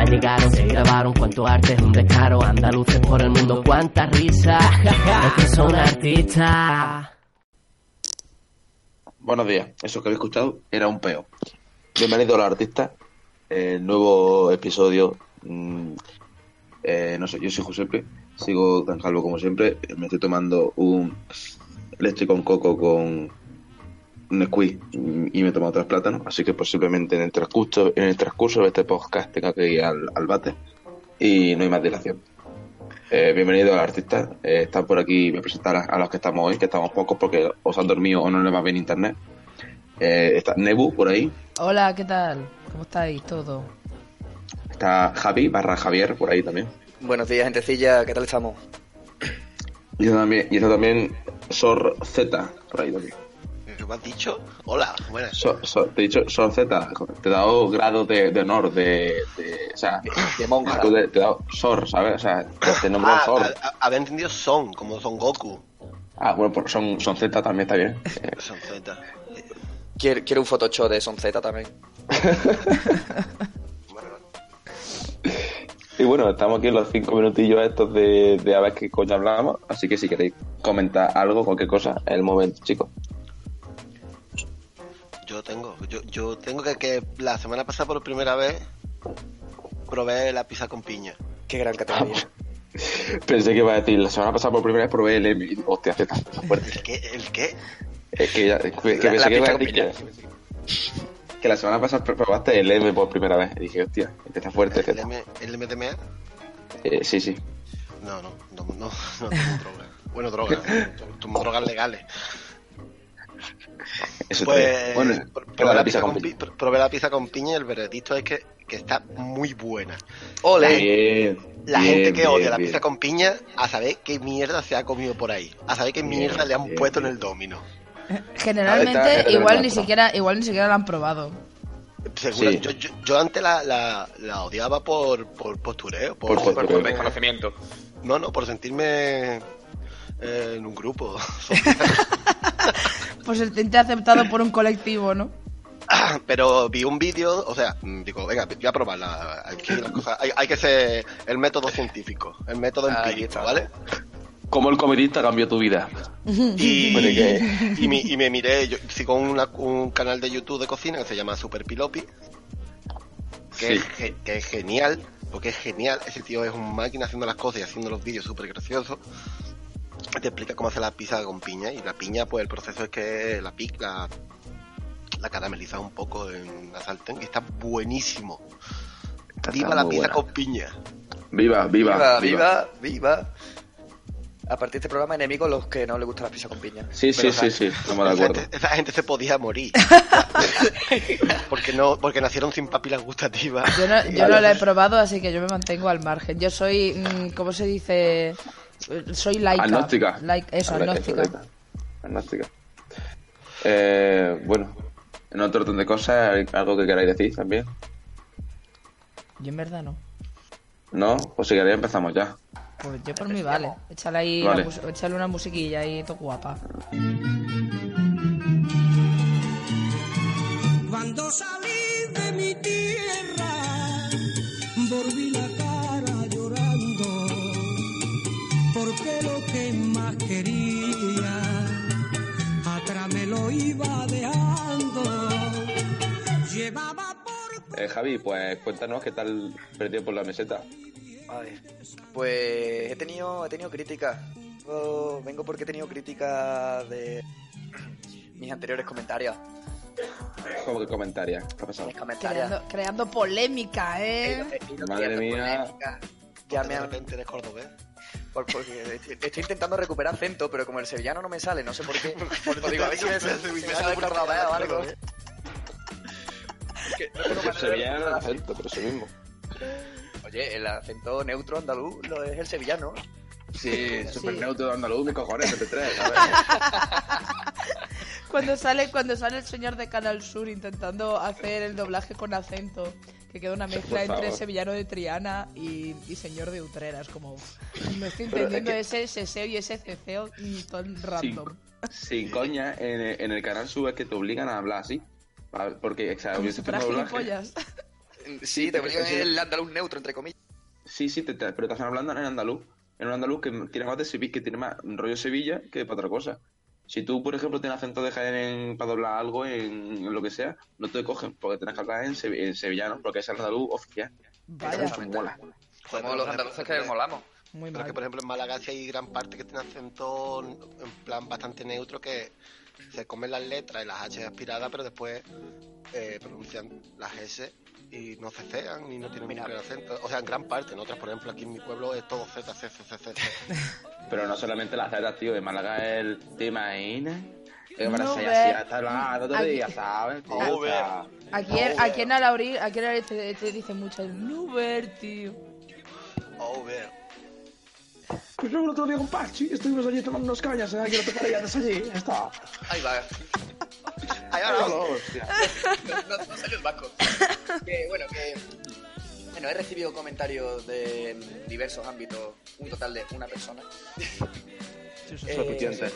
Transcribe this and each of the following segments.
ya llegaron, se grabaron, cuánto arte es un descaro, andaluces por el mundo, cuánta risa, es que son artistas. Buenos días, eso que habéis escuchado era un peo. Bienvenido a los artistas, el nuevo episodio. mm, eh, no sé, yo soy Josepe, sigo tan calvo como siempre. Me estoy tomando un leche con coco con un squeeze y me he tomado tres plátanos, así que posiblemente en el transcurso, en el transcurso de este podcast tenga que ir al, al bate y no hay más dilación. Eh, bienvenido al artista. Eh, están por aquí, voy a presentar a, a los que estamos hoy, que estamos pocos porque os han dormido o no les va bien internet. Eh, está Nebu por ahí, Hola, ¿qué tal? ¿Cómo estáis todo? está Javi barra Javier por ahí también. Buenos días, gentecilla, ¿qué tal estamos? Y está también, y está también Sor Z por ahí también. ¿Qué me has dicho? Hola, buenas. Sor- te he dicho Sor Z, te he dado grado de, de honor, de, de- o sea, De monja. tú le- te he dado Sor, ¿sabes? O sea, te he nombrado Ah, Sor. a- a- había entendido Son, como Son Goku. Ah, bueno, pues son, son Z también está bien. Son Z. Quiero, quiero un Photoshop de Son Z también. Y bueno, estamos aquí en los cinco minutillos estos de, de a ver qué coño hablamos. Así que si queréis comentar algo, cualquier cosa, es el momento, chicos. Yo tengo, yo, yo tengo que, que la semana pasada por primera vez probé la pizza con piña. Qué gran categoría. Pensé que iba a decir, la semana pasada por primera vez probé el M. Hostia, Z, fuerte. ¿El qué? ¿El qué? Es que, ya, que, que La- pensé la que iba a pizza decir que, que la semana pasada probaste el M por primera vez. Y dije, hostia, este está fuerte, ¿El, Z. M, ¿El MDMA? Eh, sí, sí. No, no, no, no, no tomo drogas. Bueno, drogas, tomo drogas legales. Eso Pues. Bueno, probé, la la pizza con con piña. pi- pr- probé la pizza con piña y el veredicto es que, que está muy buena. ¡Ole! Bien, La bien, gente que bien, odia la pizza con piña, a saber qué mierda se ha comido por ahí. A saber qué Bien, mierda le han bien, puesto en el domino. Generalmente igual ni siquiera igual ni siquiera lo han probado. Seguro, Sí. yo, yo, yo antes la, la, la odiaba por, por postureo. Por, Por. Por desconocimiento. No, no, por sentirme eh, en un grupo. Pues el tinte aceptado por un colectivo, ¿no? Pero vi un vídeo, o sea, mm, digo, venga, voy a probarla. Aquí las cosas- hay, hay que ser el método científico, el método está. ¿vale? ¿Cómo el comedista cambió tu vida? Y, Bueno, ¿y me miré, yo sigo una- un canal de YouTube de cocina que se llama Super Pilopi, que, Sí. es, que es genial, porque es genial, ese tío es un máquina haciendo las cosas y haciendo los vídeos súper graciosos. Te explica cómo hacer la pizza con piña, y la piña, pues el proceso es que la pic, la, la carameliza un poco en la sartén, y está buenísimo. Está- Viva la pizza buena. con piña. Viva, viva, Viva, viva, viva. A partir de este programa, enemigos los que no les gusta la pizza con piña. Sí, sí, Pero, sí, o sea, sí, estamos de esa, acuerdo. gente, esa gente se podía morir. porque no, porque nacieron sin papilas gustativas. Yo no, yo no lo he probado, así que yo me mantengo al margen. Yo soy, mm, ¿cómo se dice? Soy laica. Agnóstica. Laik- eso, agnóstica. eso, Agnóstica. Eh, bueno, en otro orden de cosas, ¿hay algo que queráis decir también? Yo en verdad no. ¿No? Pues si queréis empezamos ya. Pues yo por mí vale. Échale ahí Vale. la mus- échale una musiquilla ahí, todo guapa. Cuando salí de mi tierra, Eh, Javi, pues cuéntanos qué tal perdió por la meseta. Vale. Pues he tenido, he tenido críticas. Vengo, vengo porque he tenido críticas de mis anteriores comentarios. ¿Cómo que comentaria? ¿Qué ha pasado? Mis comentarios. Creando, creando polémica, He ¿eh? ido- he ido Madre mía. polémica. Ya me de cordobés. por- porque estoy, estoy intentando recuperar acento, pero como el sevillano no me sale, no sé por qué. Por eso digo, a ver si me, si me sale por o algo. Que no tengo Sevillano el acento, pero eso mismo. Oye, el acento neutro andaluz lo es el sevillano. Sí, súper neutro de andaluz, mi cojones, MP3, Cuando sale, cuando sale el señor de Canal Sur intentando hacer el doblaje con acento, que queda una mezcla entre sevillano de Triana y, y señor de Utrera. Es como, me estoy Pero es entendiendo que- ese seseo y ese ceceo y todo Sin, random. sin coña, en el, en el canal sube que te obligan a hablar así. ¿Vale? Porque, o sea, Como yo gilipollas. Sí, te sí. el andaluz neutro, entre comillas. Sí, sí, te, te- pero te hacen hablando en andaluz. En un andaluz que tiene más de Sevilla, que tiene más rollo Sevilla que para otra cosa. Si tú, por ejemplo, tienes acento de Jaén en- para doblar algo en, en lo que sea, no te cogen porque tienes que hablar en, sevi- en sevillano, porque es el andaluz oficial. Vaya, Eso mola. Somos Joder, los andaluces que molamos. muy Pero mal. que, por ejemplo, en Málaga sí hay gran parte que tiene acento en plan bastante neutro que se comen las letras y las H aspiradas, pero después eh, pronuncian las S y no cecean ni no tienen Mira. ningún acento. O sea, en gran parte, en otras, por ejemplo, aquí en mi pueblo es todo Z, C, C, C, C, C. Pero no solamente las zetas, tío. De Málaga es el tema. Que No ve- así hasta hablando todo día, ¿sabes? Tío, No o sea, Aquí, Oh, aquí en Alauril, aquí en Alauril te, te dicen mucho el Nuber, tío. Oh, veo. Pues luego el otro día con Pachi estuvimos allí tomando unos cañas, ¿eh? No te parejas allí, ya está. Ahí va. Ahí va, Pero, no. no, no salió el que bueno, que. Bueno, he recibido comentarios de diversos ámbitos, un total de una persona. Eh, Suficiente.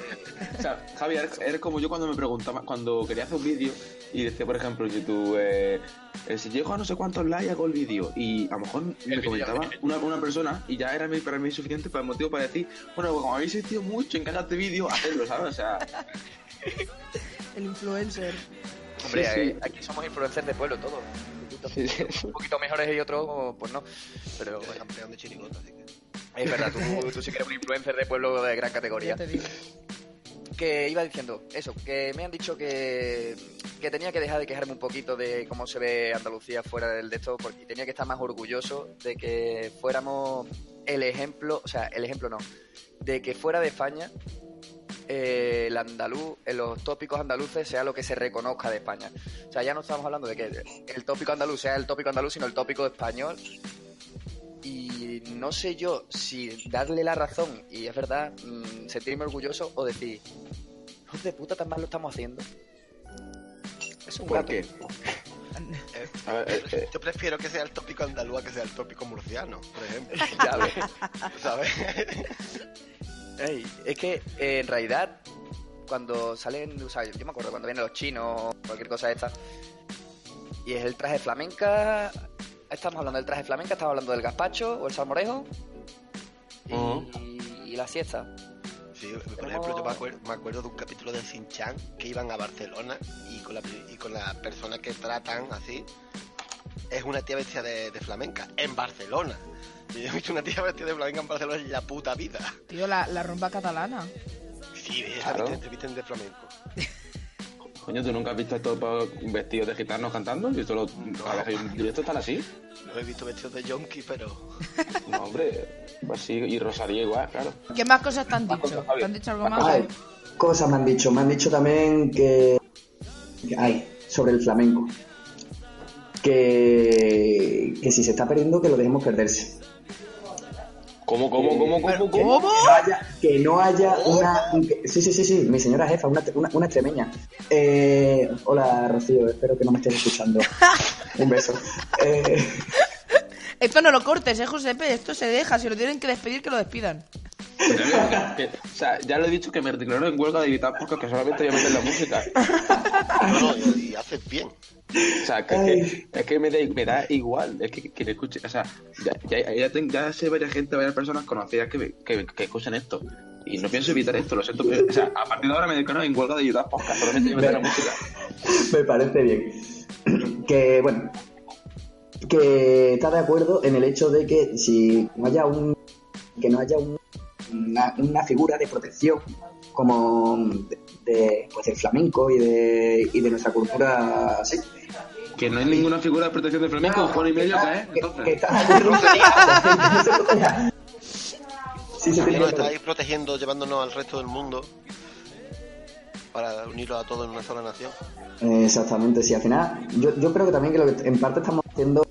O sea, Javier, eres, como yo cuando me preguntaba, cuando quería hacer un vídeo y decía, por ejemplo, en YouTube, eh, eh, si llego a no sé cuántos likes hago el vídeo y a lo mejor me comentaba una, una persona y ya era mi- para mí suficiente para el motivo para decir, bueno, pues como habéis insistido mucho en que haga este vídeo, hacedlo, ¿sabes? O sea, El influencer. Hombre, Sí, sí. eh, aquí somos influencers de pueblo todos. Un poquito, Sí, sí. un poquito mejores y otros, pues no. Pero campeón de chirigota, así que... es verdad, tú, tú sí que eres un influencer de pueblo de gran categoría. te digo. Que iba diciendo eso, que me han dicho que, que tenía que dejar de quejarme un poquito de cómo se ve Andalucía fuera del de esto, porque tenía que estar más orgulloso de que fuéramos el ejemplo, o sea, el ejemplo no, de que fuera de España eh, el andaluz, en los tópicos andaluces sea lo que se reconozca de España. O sea, ya no estamos hablando de que el tópico andaluz sea el tópico andaluz, sino el tópico español. Y no sé yo si darle la razón, y es verdad, mm, sentirme orgulloso o decir, hijos de puta, tan mal lo estamos haciendo. Es un ¿por gato. qué? Eh, A ver, eh, eh, Yo prefiero que sea el tópico andaluz que sea el tópico murciano, por ejemplo. Ya ves. ¿Sabes? Ey, es que eh, en realidad, cuando salen, o sea, yo me acuerdo cuando vienen los chinos o cualquier cosa de esta, y es el traje flamenca, estamos hablando del traje flamenca, estamos hablando del gazpacho o el salmorejo y, y la siesta. Sí, por ejemplo, yo me acuerdo, me acuerdo de un capítulo de Sin-Chan que iban a Barcelona y con la, y con la persona que tratan así es una tía vestida de, de flamenca en Barcelona. Y yo he visto una tía vestida de flamenca en Barcelona en la puta vida. Tío, la, la rumba catalana. Sí, esa Claro. visten, te visten de flamenco. Coño, ¿tú nunca has visto esto pa- vestidos de gitanos cantando? ¿Y esto lo, a veces en directo están así? Lo he visto vestidos de yonki, pero No, hombre, pues sí, y Rosalía igual, claro. ¿Qué más cosas te han dicho? cosas. ¿Te han dicho algo más? Ay, cosas me han dicho. Me han dicho también que. que- Ay, sobre el flamenco. Que. Que si se está perdiendo, que lo dejemos perderse. ¿Cómo, cómo, cómo, cómo, Que cómo? no haya, que no haya una. que- sí, sí, sí, sí, mi señora jefa, una, una, una extremeña. Eh, hola, Rocío, espero que no me estés escuchando. Un beso. Eh, Esto no lo cortes, eh, Josepe. Esto se deja. Si lo tienen que despedir, que lo despidan. Que- o sea, ya lo he dicho que me declaro en huelga de editar porque que solamente voy a meter la música. no, no, y, y haces bien. O sea, que, que- es que me da, me da igual. Es que, le escuche. O sea, ya, ya, ya, ten- ya sé varias gente, varias personas conocidas que, que, que escuchan esto. Y no pienso evitar esto, lo siento. pero- o sea, a partir de ahora me declaro en huelga de editar podcast. Solamente a meter la música. me parece bien. Que, bueno, que está de acuerdo en el hecho de que si no haya un que no haya un- una, una figura de protección como de, de, pues del flamenco y de, y de nuestra cultura así. Que no hay ninguna figura de protección de flamenco. Juan y medio cae. Que, que está. Sí, se nos estáis protegiendo, llevándonos al resto del mundo para unirlo a todos en una sola nación. Eh, Exactamente, sí, al final yo, yo creo que también que lo que en parte estamos haciendo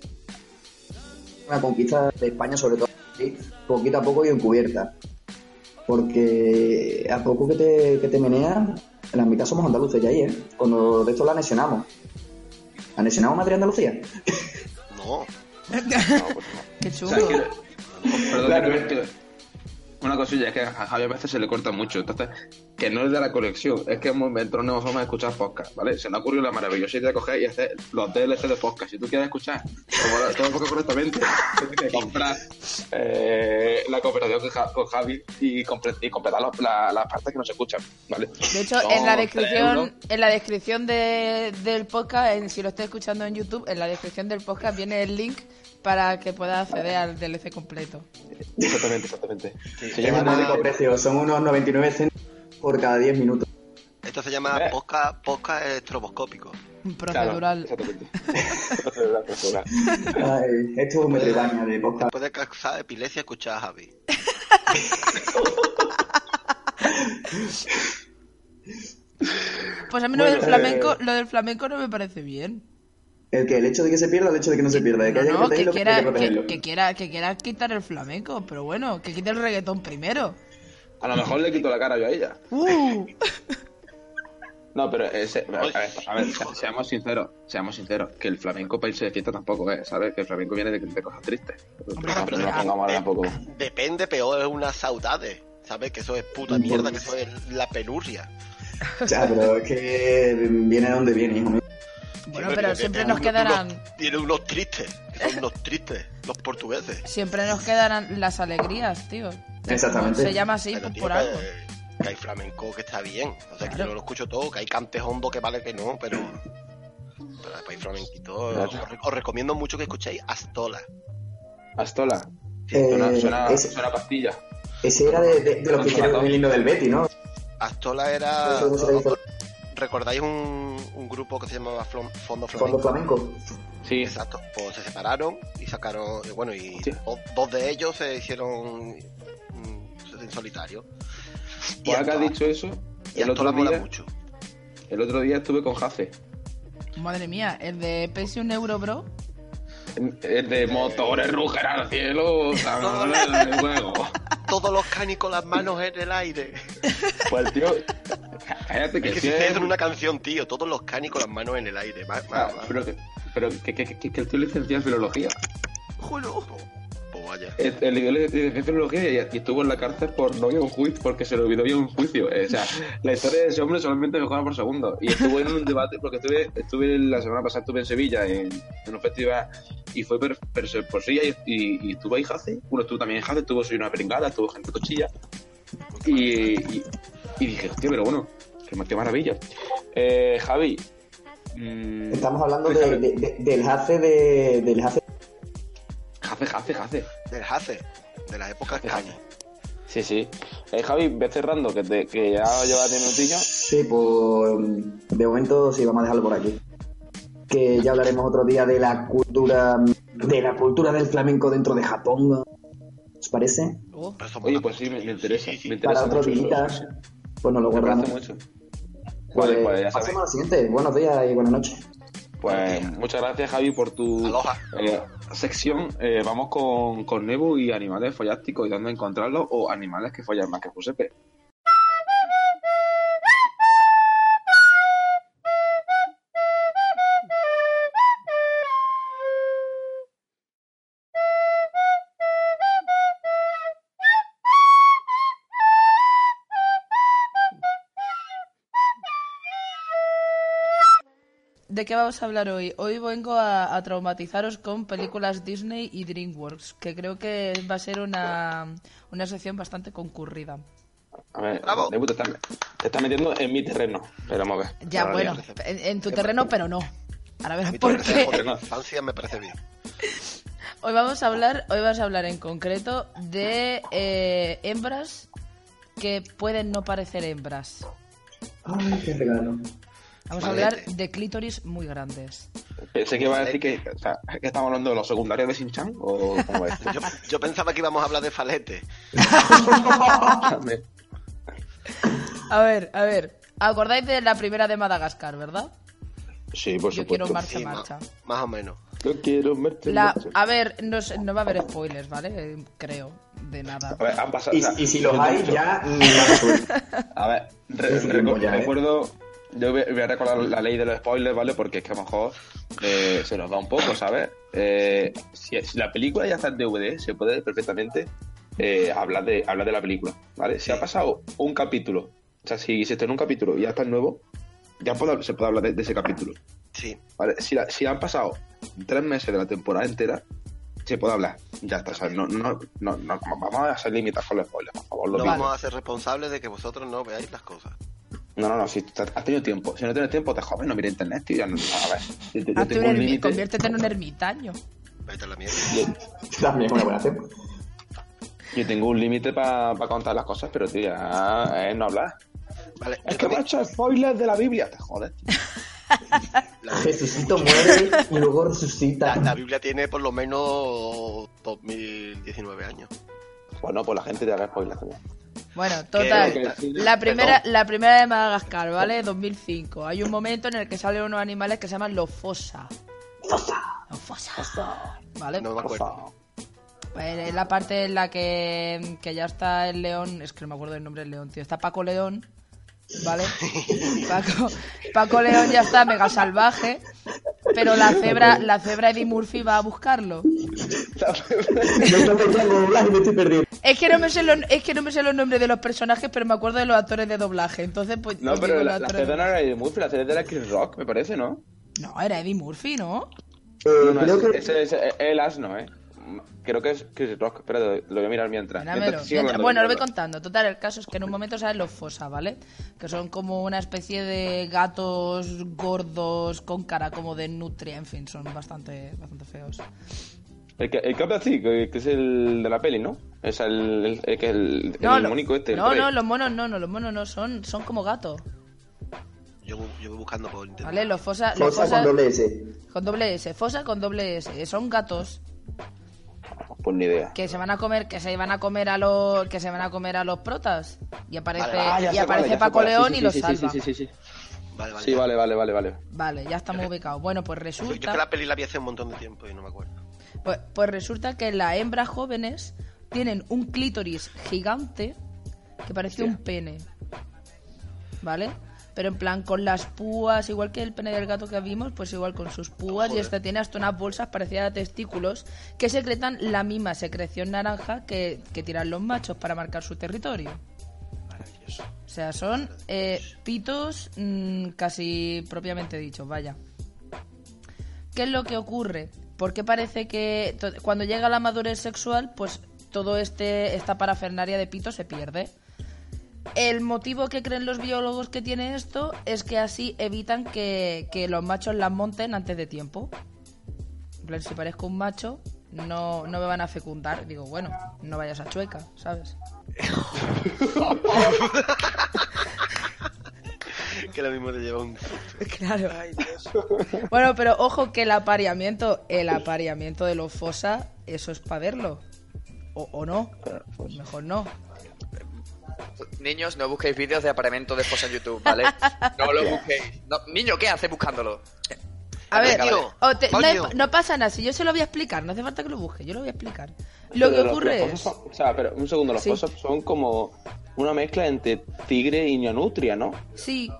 una conquista de España, sobre todo ¿sí? poquito a poco y encubierta. Porque a poco que te, que te meneas, en la mitad somos andaluces ya ahí, ¿eh? Cuando de esto la anexionamos. ¿Anexionamos Madrid Andalucía? No, Qué O chungo. sea, que, perdón, que- que- una cosilla es que a Javi a veces se le corta mucho. Entonces, que no es de la colección, es que hemos inventado una forma de escuchar podcast, ¿vale? Se nos ha ocurrido la maravillosa idea de coger y hacer los DLC de podcast. Si tú quieres escuchar como todo podcast correctamente, tienes que comprar eh, la cooperación con, Ja- con Javi y, comple- y completar la- las partes que no se escuchan, ¿vale? De hecho, Son en la descripción, en la descripción de- del podcast, en- si lo estás escuchando en YouTube, en la descripción del podcast viene el link para que puedas acceder al DLC completo. Exactamente, exactamente. Se llama módico precio, son unos 99 céntimos por cada 10 minutos. Esto se llama Eh. podcast, podcast estroboscópico. Procedural. Claro, exactamente. procedural, procedural. Ay, esto es un metroidvania de podcast. Puede causar epilepsia escuchar a Javi. Pues a mí lo Bueno, del flamenco, eh, lo del flamenco no me parece bien. El que el hecho de que se pierda, el hecho de que no se pierda, de que No, haya que no, que protegerlo, que quiera, que quiera, que quiera quitar el flamenco, pero bueno, que quite el reggaetón primero. A lo mejor le quito la cara yo a ella. Uh, No, pero ese, a ver, a ver, se- seamos sinceros, seamos sinceros, que el flamenco país de fiesta tampoco es, ¿sabes? Que el flamenco viene de, de cosas tristes. Hombre, no, pero no ya- pongamos ahora tampoco. Depende, peor es una saudade. ¿Sabes? Que eso es puta mierda, que eso es la penurria. Ya, pero es que viene de donde viene, hijo mío. Bueno, Sí, pero que siempre nos quedarán, unos- Tiene unos tristes. que Son unos tristes. Los portugueses. siempre nos quedarán las alegrías, tío. Exactamente. Se llama así Pero, pues, tío, por que, algo. que hay flamenco que está bien. O sea, que Claro. yo no lo escucho todo, que hay cantes hondo que vale que no, pero. Pero después hay flamenquito. Claro. Os, re- os recomiendo mucho que escuchéis Astola. Astola. Eh, Suena, suena, ese- suena pastilla. Ese era de, de- de los que hicieron el himno del Betty, ¿no? Astola era. Eso. ¿Recordáis un, un grupo que se llamaba Fondo Fondo Flamenco? flamenco. Sí, Exacto, pues se separaron y sacaron, y bueno, y Sí. dos, dos de ellos se hicieron mm, en solitario. Y por acá has dicho eso. y El otro, día, mucho. el otro día estuve con Jace. Madre mía, el de Pese un euro, bro. El de motores rugen al cielo, juego. Todos los canis con las manos en el aire. Pues el tío, cállate que Es que si en una canción, tío, todos los canis con las manos en el aire. Más, Ah, más, más. pero que, pero que, que, que, que el tío es licenciado en filología. Juro. Pues vaya. El, el nivel de licenciado en filología y, y estuvo en la cárcel por no ir a un juicio, porque se le olvidó ir a un juicio. Eh, O sea, la historia de ese hombre solamente mejora por segundo. Y estuvo en un debate, porque estuve, estuve la semana pasada estuve en Sevilla en, en un festival y fue per, per, por sí y, y, y estuvo ahí Jace. Bueno, estuvo también Jace, estuvo Soy una pringada, estuvo gente cochilla. Y, y, y dije, hostia, pero bueno, qué, qué maravilla. Eh, Javi. mm, Estamos hablando de, déjame- de- de- del jace de, del jace. Jace, Jace, Jace. Del Hace, de las épocas cañi. Sí, sí. Eh, Javi, ve cerrando, que, te, que ya lleva 10 minutillos. Sí, pues de momento sí, vamos a dejarlo por aquí. Que ya hablaremos otro día de la cultura de la cultura del flamenco dentro de Japón. ¿Os parece? Oh, Oye, pues sí, me, interesa. Sí, sí, Me interesa Para otro día, pues nos lo guardamos. mucho. Pues, Vale, pues ya sabéis. pasemos al siguiente. Buenos días y buenas noches. Pues muchas gracias, Javi, por tu Aloha. eh, sección. Eh, vamos con, con Nebu y animales follásticos y dónde encontrarlos o animales que follan más que Giuseppe. ¿De qué vamos a hablar hoy? Hoy vengo a, a traumatizaros con películas Disney y DreamWorks, que creo que va a ser una, una sección bastante concurrida. A ver, Bravo. Nebu, te estás te estás metiendo en mi terreno. Pero vamos a ver. Ya, Ahora bueno, en, en tu terreno, pero no. Ahora verás por qué. infancia me parece bien. Hoy vamos a hablar, hoy vamos a hablar en concreto de eh, hembras que pueden no parecer hembras. Ay, qué regalo. Vamos a hablar de clítoris muy grandes. Pensé que iba a decir que, o sea, que estamos hablando de los secundarios de Sinchan o cómo es. Yo, yo pensaba que íbamos a hablar de falete. A ver, a ver. ¿Acordáis de la primera de Madagascar, verdad? sí, por Yo quiero supuesto. marcha, Sí, ma- marcha. más o menos. Yo quiero La, marcha. a ver, no, no va a haber spoilers, ¿vale? Creo, de nada. A ver, han pasado. Y, o sea, y si los yo hay, ya. A ver, re- recu- ¿eh? recuerdo. Yo voy voy a recordar la ley de los spoilers, ¿vale? Porque es que a lo mejor eh, se nos da un poco, ¿sabes? Eh, si, si la película ya está en DVD, se puede perfectamente eh, hablar, de, hablar de la película, ¿vale? Si ha pasado un capítulo O sea, si se estrena un capítulo y ya está el nuevo, ya se puede hablar de, de ese capítulo. Sí. ¿vale? Si, la- si han pasado tres meses de la temporada entera, se puede hablar. Ya está. O sea, no, no, no, no, vamos a ser limitados con los spoilers, por favor. lo No vamos a ser responsables de que vosotros no veáis las cosas. No, no, no, si has tenido tiempo. Si no tienes tiempo, te jodes, no mira internet, tío. Ya no, a ver, yo, yo Hazte tengo un límite. conviértete en un ermitaño. Vete a la mierda. También una buena tema. Yo tengo un límite para contar las cosas, pero tío, ya es no hablar. Vale, Es que me ha hecho spoilers de la Biblia, te jodes. la, Jesucito muere y luego la- resucita. la Biblia tiene por lo menos 2019 años. Bueno, pues la gente te haga spoilers también. Bueno, total. La primera, la primera de Madagascar, ¿vale? 2005. Hay un momento en el que salen unos animales que se llaman los fosa. Los fosa. ¿Vale? No me acuerdo. Pues es la parte en la que, que ya está el león. Es que no me acuerdo del nombre del león, tío. Está Paco León. ¿Vale? Paco, Paco León ya está mega salvaje. Pero la cebra, la cebra Eddie Murphy va a buscarlo. Es que no me sé los, es que no me sé los nombres de los personajes, pero me acuerdo de los actores de doblaje. Entonces, pues. No, pero la, los la actores cebra de- no era de Murphy, la cebra era Chris Rock, me parece, ¿no? No, era Eddie Murphy, ¿no? Eh, No, no, creo ese, que ese- ese- es el asno, ¿eh? Creo que es Chris Rock. Espera, lo voy a mirar mientras. Bueno, lo voy contando. Total, el caso es que en un momento salen los fosa, ¿vale? Que son como una especie de gatos gordos con cara como de nutria, en fin, son bastante, bastante feos. El que, el que habla así, que, es el de la peli, ¿no? Es el, el, el que es el, No, el lo- mónico este. no, no, los monos no, no, los monos no, son, son como gatos, Yo, yo voy buscando por internet. ¿vale? Los fosa, los fosa con doble S. con doble S, fosa con doble S, son gatos Pues ni idea. que se van a comer, que se van a comer a los, que se van a comer a los protas y aparece, Vale, Ah, y aparece sé Paco. León Sí, y sí, los sí, salva. Sí, sí, sí, sí. Vale, vale. Sí, vale, vale, vale, vale. Vale, ya estamos ubicados. Bueno, pues Yo, yo es que resulta, la peli la vi hace un montón de tiempo y no me acuerdo. pues, pues resulta que las hembras jóvenes tienen un clítoris gigante que parece un pene, ¿vale? Pero en plan con las púas, igual que el pene del gato que vimos, pues igual con sus púas y este tiene hasta unas bolsas parecidas a testículos que secretan la misma secreción naranja que, que tiran los machos para marcar su territorio. Maravilloso. O sea, son eh, pitos mm, casi propiamente dichos, vaya. ¿Qué es lo que ocurre? Porque parece que cuando llega la madurez sexual, pues todo este esta parafernaria de pito se pierde. El motivo que creen los biólogos que tiene esto es que así evitan que, que los machos las monten antes de tiempo. En plan, si parezco un macho, no, no me van a fecundar. Digo, bueno, no vayas a chueca, ¿sabes? que lo mismo te lleva un... Claro. Bueno, pero ojo que el apareamiento, el apareamiento de los fosa, eso es para verlo. O, o no. Mejor no. Niños, no busquéis vídeos de apareamiento de esposa en YouTube, ¿vale? No lo busquéis. No, niño, ¿qué hace buscándolo? A ver, Coño, o te- no, hay- coño. no pasa nada, si yo se lo voy a explicar, no hace falta que lo busque, yo lo voy a explicar. Lo que Pero ocurre los es... son- o sea, pero un segundo, los Sí. son como una mezcla entre tigre y nutria, ¿no? Sí.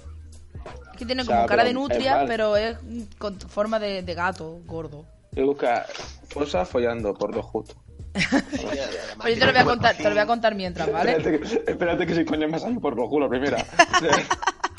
Es que tiene O sea, como cara de nutria, pero es con forma de, de gato, gordo. Yo busca fosas follando por dos justo. Pues yo te lo voy a contar, te lo voy a contar mientras, ¿vale? Espérate, que, espérate que si coño me sale por lo juro, primera.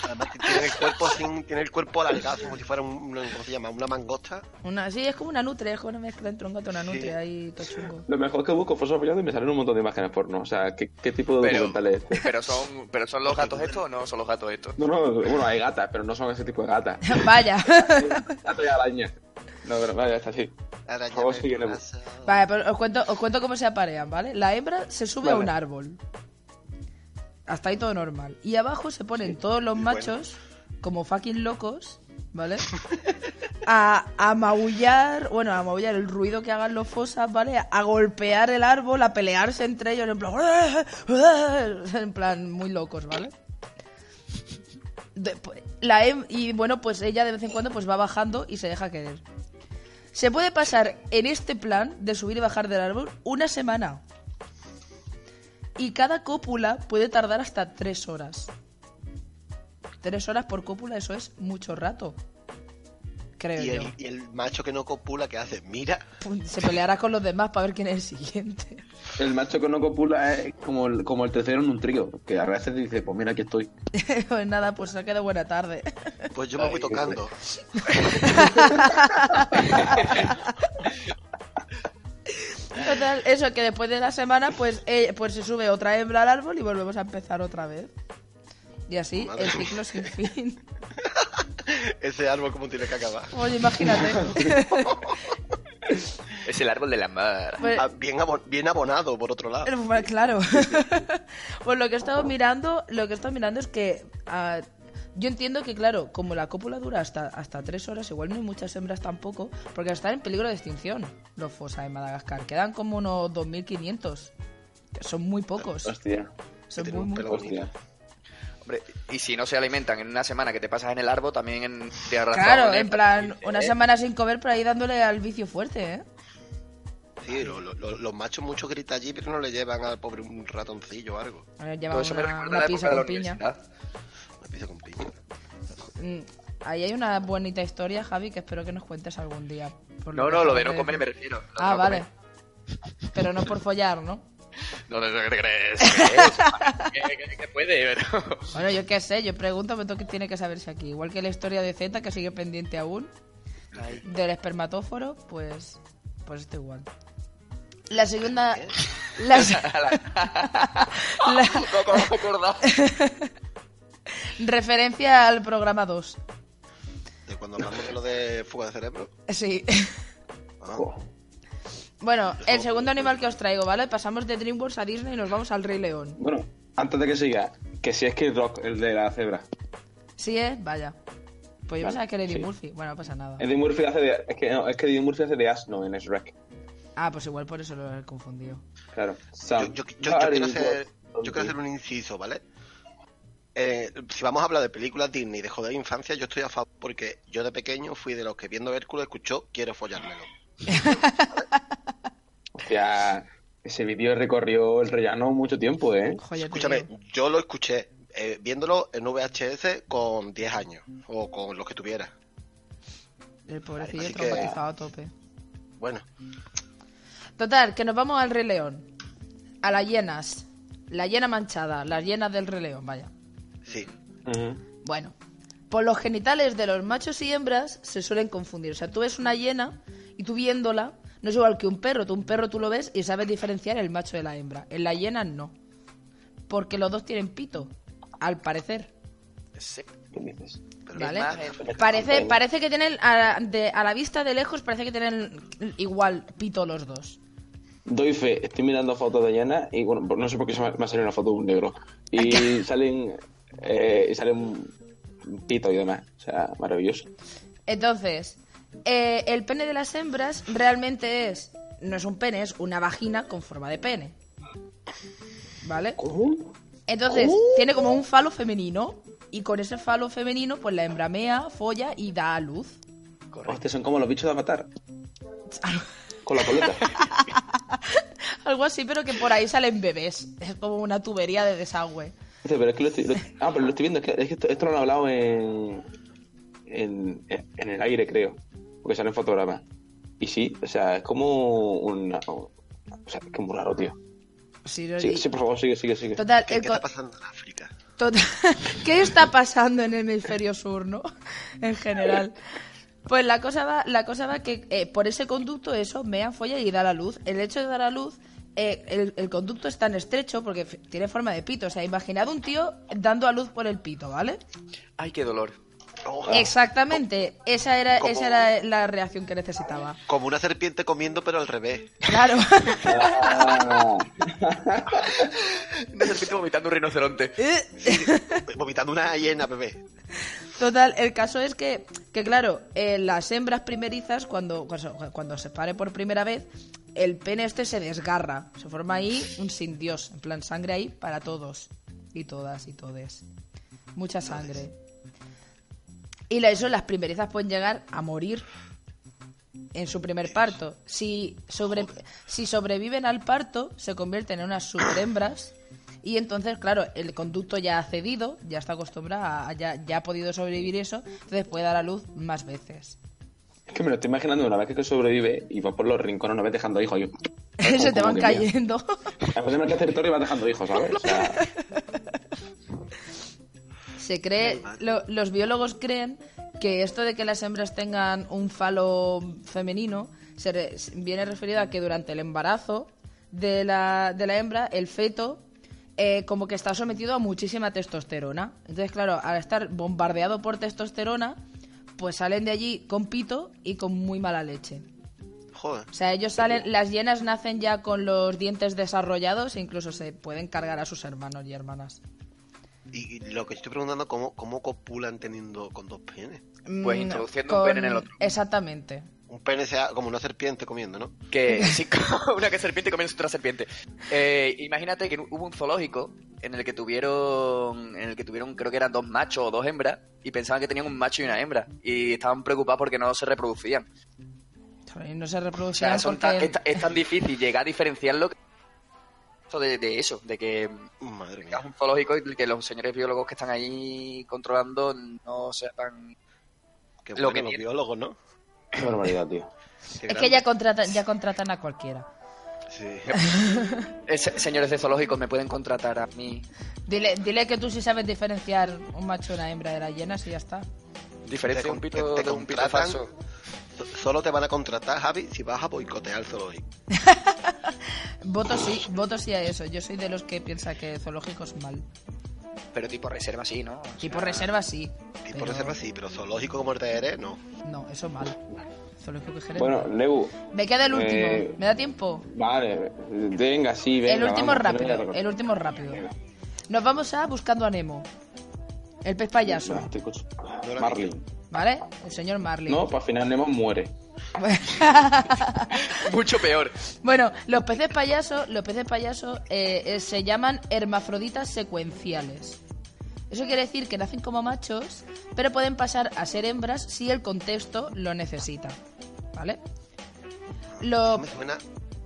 Además tiene el cuerpo sin, tiene el cuerpo alargado como si fuera un, una- ¿cómo se llama? Una mangosta. Una, sí, es como una nutria, es como una mezcla entre un gato y una nutria ahí, todo chungo. Lo mejor que busco fosas follando y me salen un montón de imágenes porno. O sea, ¿qué, qué tipo de Pero, documental es este? pero son, pero son los gatos estos o no son los gatos estos. No, no, bueno, hay gatas, pero no son ese tipo de gatas. Vaya. Gato y araña. No, pero vaya, está así. De casa. Vale, pero os cuento, os cuento cómo se aparean, ¿vale? La hembra se sube a Vale. un árbol. Hasta ahí todo normal. Y abajo se ponen todos los machos, como fucking locos, ¿vale? A, a maullar, bueno, a maullar el ruido que hagan los fosas, ¿vale? A golpear el árbol, a pelearse entre ellos, en plan... En plan, muy locos, ¿vale? Después, la y bueno, pues ella de vez en cuando pues va bajando y se deja querer. Se puede pasar en este plan de subir y bajar del árbol una semana. Y cada cópula puede tardar hasta tres horas. Tres horas por cópula, eso es mucho rato. Creo Y yo. el, y el macho que no copula, ¿qué hace? Mira. Se peleará con los demás para ver quién es el siguiente. el macho que no copula es como el, como el tercero en un trío, que a veces dice, pues mira, aquí estoy. pues nada, pues se ha quedado buena tarde. Pues yo me voy tocando. Total, eso que después de la semana, pues, eh, pues se sube otra hembra al árbol y volvemos a empezar otra vez. Y así, Madre el mía. ciclo sin fin. Ese árbol como tiene que acabar. Oye, imagínate. Es el árbol de la mar. Pues- Ah, bien, abo- bien abonado, por otro lado. Pues, claro. pues lo que he estado mirando, lo que he estado mirando es que ah, yo entiendo que, claro, como la cópula dura hasta, hasta tres horas, igual no hay muchas hembras tampoco, porque están en peligro de extinción los fosa de Madagascar. Quedan como unos 2.500. que Son muy pocos. Hostia, Son muy, muy pocos. hostia. Hombre, y si no se alimentan en una semana que te pasas en el árbol, también en tierra Claro, en plan, una semana sin comer, pero ahí dándole al vicio fuerte, ¿eh? Sí, lo- lo- lo- los machos mucho gritan allí, pero no le llevan al pobre un ratoncillo o algo. A ver, lleva Todo eso me una, recuerda a una la pizza con la piña. Una pizza con piña. Ahí hay una bonita historia, Javi, que espero que nos cuentes algún día. por No, no, lo de no comer me refiero. Ah, no vale. comer. Pero no por follar, ¿no? No, no, no, ¿qué te crees? ¿Qué es? ¿Qué- qué- qué puede? Pero... Bueno, yo qué sé, yo pregunto, pero que tiene que saberse aquí. Igual que la historia de Z, que sigue pendiente aún, del espermatóforo, pues, pues esto igual. La segunda... La, la- referencia al programa 2. De cuando hablamos de lo de fuga de cerebro. Sí. Ah, Jo. Bueno, el segundo animal que os traigo, ¿vale? Pasamos de DreamWorks a Disney y nos vamos al Rey León. Bueno, antes de que siga, que si es Kid Rock, el de la cebra. ¿Sí, eh? Vaya. Pues yo Vale, pensaba que era Eddie sí. Murphy. Bueno, no pasa nada. Eddie Murphy hace de... Es que, no, es que Eddie Murphy hace de asno en Shrek. Ah, pues igual por eso lo he confundido. Claro. Yo, Sam, yo- yo- yo quiero hacer, yo quiero hacer un inciso, ¿vale? Eh, si vamos a hablar de películas Disney de joder infancia, yo estoy a favor porque yo de pequeño fui de los que viendo Hércules escuchó quiero follármelo. Hostia, ese vídeo recorrió el rellano mucho tiempo, ¿eh? Escúchame, yo lo escuché eh, viéndolo en VHS con 10 años o con los que tuviera. El pobrecillo traumatizado a tope. Bueno, Total, que nos vamos al Rey León. A las hienas. La hiena manchada, las hienas del Rey León, vaya. sí. Bueno, por los genitales de los machos y hembras se suelen confundir. O sea, tú ves una hiena y tú viéndola, no es igual que un perro. Tú un perro tú lo ves y sabes diferenciar el macho de la hembra. En la hiena no. Porque los dos tienen pito, al parecer. Sí. ¿Qué dices? Pero ¿Vale? Parece, parece que tienen, a, de- a la vista de lejos, parece que tienen igual pito los dos. Doy fe, estoy mirando fotos de Yana y bueno, no sé por qué se me me ha salido una foto de un negro. Y salen, eh, y salen un pito y demás. O sea, maravilloso. Entonces, eh, el pene de las hembras realmente es, no es un pene, es una vagina con forma de pene. ¿Vale? Entonces, tiene como un falo femenino y con ese falo femenino, pues la hembra mea, folla y da a luz. Hostia, son como los bichos de Avatar. Con la coleta. Algo así, pero que por ahí salen bebés. Es como una tubería de desagüe. Pero es que lo estoy, lo- ah, pero lo estoy viendo. Es que, es que esto, esto lo han hablado en, en, en el aire, creo. Porque salen fotogramas. Y sí, o sea, es como una... O sea, es que es muy raro, tío. Sí, Sí, y- sí, por favor, sigue, sigue, sigue. Total, ¿Qué, el qué co- está pasando en África? Total- ¿Qué está pasando en el hemisferio sur, no? En general. Pues la cosa va, la cosa va que eh, por ese conducto eso mea, folla y da la luz. El hecho de dar a luz, eh, el, el conducto es tan estrecho porque tiene forma de pito. O sea, imaginad un tío dando a luz por el pito, ¿vale? Ay, qué dolor. Oh, Exactamente. Esa era, Como- esa era la reacción que necesitaba. Como una serpiente comiendo, pero al revés. Claro. Una serpiente vomitando un rinoceronte. Vomitando una hiena, bebé. Total, el caso es que, que claro, eh, las hembras primerizas, cuando, cuando, cuando se pare por primera vez, el pene este se desgarra. Se forma ahí un sin Dios, en plan sangre ahí para todos. Y todas y todes. Mucha sangre. Y eso, las primerizas pueden llegar a morir en su primer parto. Si, sobre, si sobreviven al parto, se convierten en unas superhembras. Y entonces, claro, el conducto ya ha cedido, ya está acostumbrado, a- ya, ya ha podido sobrevivir eso, entonces puede dar a luz más veces. Es que me lo estoy imaginando una vez que sobrevive y va por los rincones una vez dejando hijos. Yo, Se te van cayendo. Territorio y vas dejando hijos, ¿sabes? O sea, Se cree, lo- los biólogos creen que esto de que las hembras tengan un falo femenino se re- viene referido a que durante el embarazo de la, de la hembra, el feto eh, como que está sometido a muchísima testosterona. Entonces, claro, al estar bombardeado por testosterona, pues salen de allí con pito y con muy mala leche. Joder. O sea, ellos salen, las hienas nacen ya con los dientes desarrollados e incluso se pueden cargar a sus hermanos y hermanas. Y, y lo que estoy preguntando, ¿cómo, ¿cómo copulan teniendo con dos penes? Pues Mm, introduciendo un pene en el otro. Exactamente. Un pene sea como una serpiente comiendo, ¿no? Que sí, como una que serpiente comiendo otra serpiente. Eh, imagínate que hubo un zoológico en el que tuvieron, en el que tuvieron, creo que eran dos machos o dos hembras, y pensaban que tenían un macho y una hembra. Y estaban preocupados porque no se reproducían. Y no se O reproducían sea, son porque... tan- es, ta- es tan difícil llegar a diferenciarlo que- de, de eso, de que Madre es un zoológico y que los señores biólogos que están ahí controlando no sepan Qué lo que los tiene. biólogos, ¿no? qué barbaridad, tío. Qué Es que ya contratan, ya contratan a cualquiera. Sí. Señores de zoológicos me pueden contratar a mí Dile, dile que tú sí sabes diferenciar un macho y una hembra de las llenas y ya está. diferencia un con- pito te- te de un pito falso Solo te van a contratar, Javi, si vas a boicotear el zoológico. Voto sí, voto sí a eso. Yo soy de los que piensa que zoológico es mal. pero tipo reserva sí no Tipo reserva sí. Tipo pero- reserva sí, pero zoológico como el no. No, eso mal. Zoológico que Jerez. Bueno, Lebu, Me queda el último. eh, ¿Me da tiempo? vale, venga, sí, venga. el último vamos, que no rápido. El último rápido. Nos vamos a Buscando a Nemo. El pez payaso. No, te escucho. No la Marlin. ¿Vale? El señor Marley. No, para final Nemo muere. mucho peor Bueno, los peces payasos, los peces payasos eh, eh, se llaman hermafroditas secuenciales. Eso quiere decir que nacen como machos, pero pueden pasar a ser hembras si el contexto lo necesita. ¿Vale? Lo- Me suena...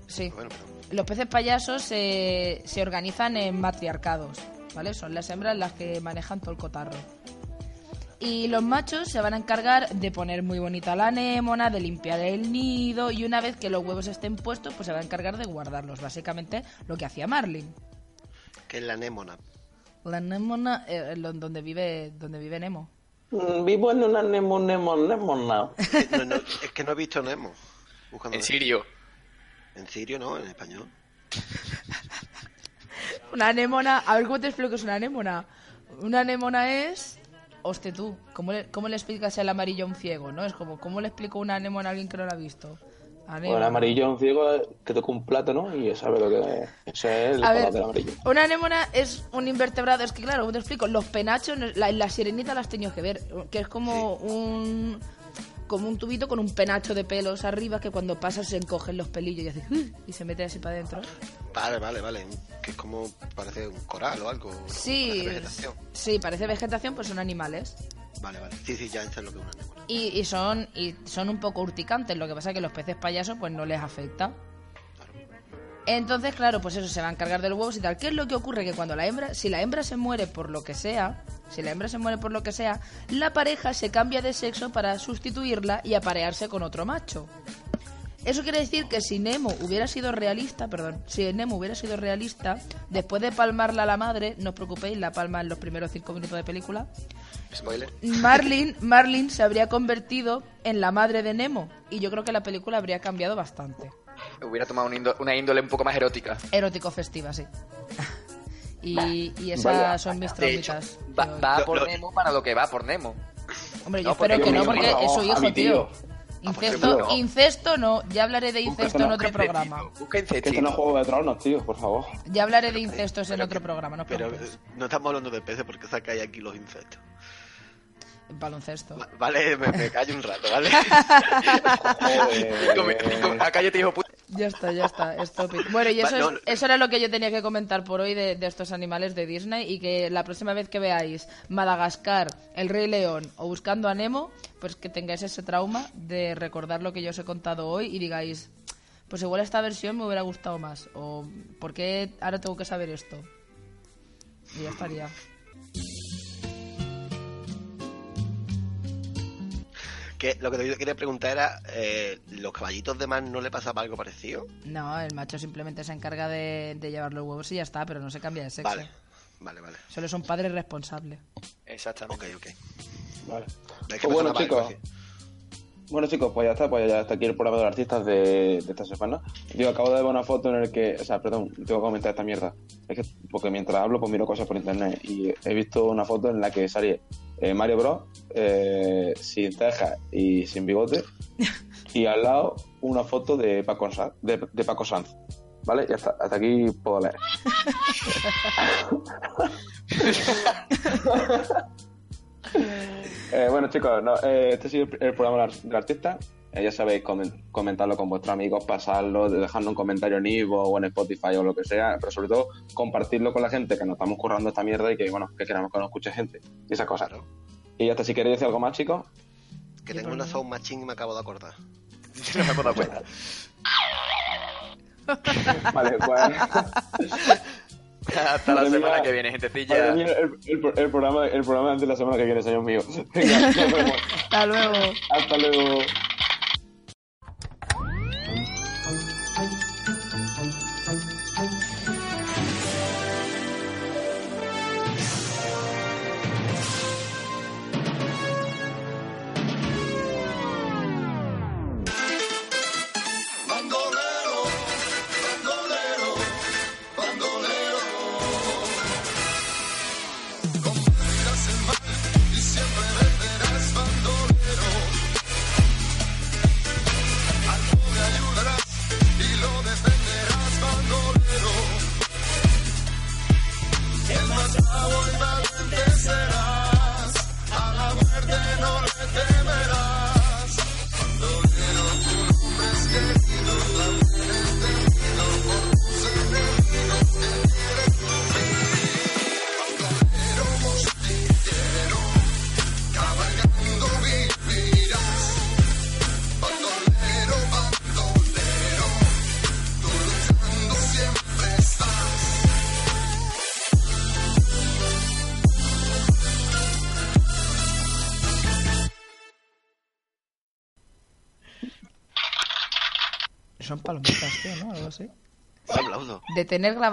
sí. Bueno, pero... Los peces payasos se, se organizan en matriarcados, ¿vale? Son las hembras las que manejan todo el cotarro. Y los machos se van a encargar de poner muy bonita la anémona, de limpiar el nido y una vez que los huevos estén puestos, pues se va a encargar de guardarlos. Básicamente lo que hacía Marlin. Que es la anémona. La anémona, eh, donde vive, donde vive Nemo. Mm, Vivo en una Nemo, Nemo, Nemo, no. No, no, es que no he visto Nemo. En serio ¿En serio, no? En español. Una anémona, a ver cómo te explico que es una anémona. Una anémona es. Hostia tú, ¿cómo le, ¿cómo le explicas el amarillo a un ciego, no? Es como, ¿cómo le explico una anémona a alguien que no la ha visto? Bueno, el amarillo es un ciego que toca un plátano y sabe lo que es. Ese es el A ver, del amarillo. una anémona es un invertebrado. Es que, claro, ¿cómo te explico? Los penachos, la, la sirenita las has tenido que ver. Que es como un. Como un tubito con un penacho de pelos arriba que cuando pasas se encogen los pelillos y hace. "Uh", y se mete así para adentro. Vale, vale, vale. Que es como... Parece un coral o algo. Sí, Parece vegetación. sí, parece vegetación, pues son animales. Vale, vale. Sí, sí, ya sé lo que es una. Y, y son y son un poco urticantes, lo que pasa es que los peces payasos pues no les afecta. Entonces, claro, pues eso se va a encargar de los huevos y tal. ¿Qué es lo que ocurre? Que cuando la hembra, si la hembra se muere por lo que sea, si la hembra se muere por lo que sea, la pareja se cambia de sexo para sustituirla y aparearse con otro macho. Eso quiere decir que si Nemo hubiera sido realista, perdón, si Nemo hubiera sido realista, después de palmarla a la madre, no os preocupéis, la palma en los primeros cinco minutos de película, spoiler Marlin, Marlin se habría convertido en la madre de Nemo y yo creo que la película habría cambiado bastante. Hubiera tomado un una índole un poco más erótica Erótico festiva, sí. Y, y esas Vaya, son mis traumitas. va, Yo- va Lo- por lo- Nemo para lo que va por Nemo Hombre, yo no, espero que no, yo porque es su hijo, tío. tío. Incesto, no. incesto no, ya hablaré de incesto en otro programa. busca Que esto no Juego de Tronos, tío, por favor. Ya hablaré de incestos en otro programa, no Pero eh, no estamos hablando de peces porque sacáis aquí los insectos. Baloncesto. Va- Vale, me, me callo un rato, ¿vale? Joder. a calle te dijo Ya está, ya está, stop it. Bueno, y eso, Va, no, es- eso era lo que yo tenía que comentar por hoy de, de estos animales de Disney y que la próxima vez que veáis Madagascar, El Rey León o Buscando a Nemo, pues que tengáis ese trauma de recordar lo que yo os he contado hoy y digáis, pues igual esta versión me hubiera gustado más o ¿por qué ahora tengo que saber esto? Y ya estaría. Que lo que te quería preguntar era, eh, ¿los caballitos de mar no le pasaba algo parecido? No, el macho simplemente se encarga de, de llevar los huevos y ya está, pero no se cambia de sexo. Vale, vale, vale. Solo es un padre responsable. Exactamente. Ok, ok. Vale. Es que Pues bueno, chicos. Bueno chicos, pues ya está, pues ya está aquí el programa de los artistas de, de esta semana. Yo acabo de ver una foto en el que, o sea, perdón, tengo que comentar esta mierda. Es que, porque mientras hablo, pues miro cosas por internet y he visto una foto en la que salía eh, Mario Bros. eh, sin cejas y sin bigote y al lado una foto de Paco Sanz, de, de Paco Sanz. ¿Vale? Ya está, hasta aquí puedo leer. Eh, bueno, chicos, no, eh, este ha sido el, el programa del artista. Eh, ya sabéis, comen- comentarlo con vuestros amigos, pasarlo, dejando un comentario en Ivo o en Spotify o lo que sea, pero sobre todo compartirlo con la gente que nos estamos currando esta mierda y que, bueno, que queremos que nos escuche gente y esas cosas. Claro. Y ya está, si queréis decir algo más, chicos. Que tengo una sound machine y me acabo de acordar. No me. Vale, pues. Hasta la semana mía. que viene, gentecilla. mía, el, el- el programa, el programa de la semana que viene, señor mío. Venga, nos vemos. Hasta luego. Hasta luego. Tío, ¿no? Algo así. Un aplauso. Detener grabación.